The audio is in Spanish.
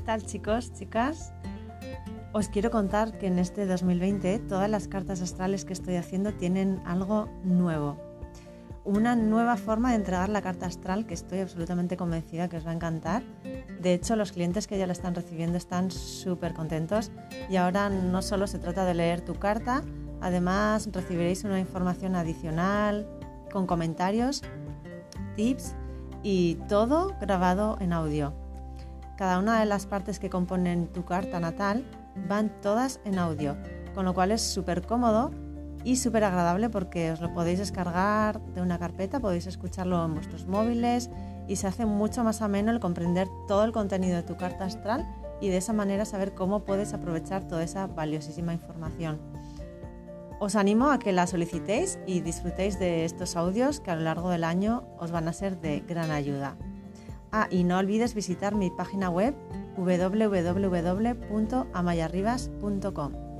tal chicos, chicas? Os quiero contar que en este 2020 todas las cartas astrales que estoy haciendo tienen algo nuevo. Una nueva forma de entregar la carta astral que estoy absolutamente convencida que os va a encantar. De hecho, los clientes que ya la están recibiendo están súper contentos y ahora no solo se trata de leer tu carta, además recibiréis una información adicional con comentarios, tips y todo grabado en audio. Cada una de las partes que componen tu carta natal van todas en audio, con lo cual es súper cómodo y súper agradable porque os lo podéis descargar de una carpeta, podéis escucharlo en vuestros móviles y se hace mucho más ameno el comprender todo el contenido de tu carta astral y de esa manera saber cómo puedes aprovechar toda esa valiosísima información. Os animo a que la solicitéis y disfrutéis de estos audios que a lo largo del año os van a ser de gran ayuda. Ah, y no olvides visitar mi página web www.amayarribas.com.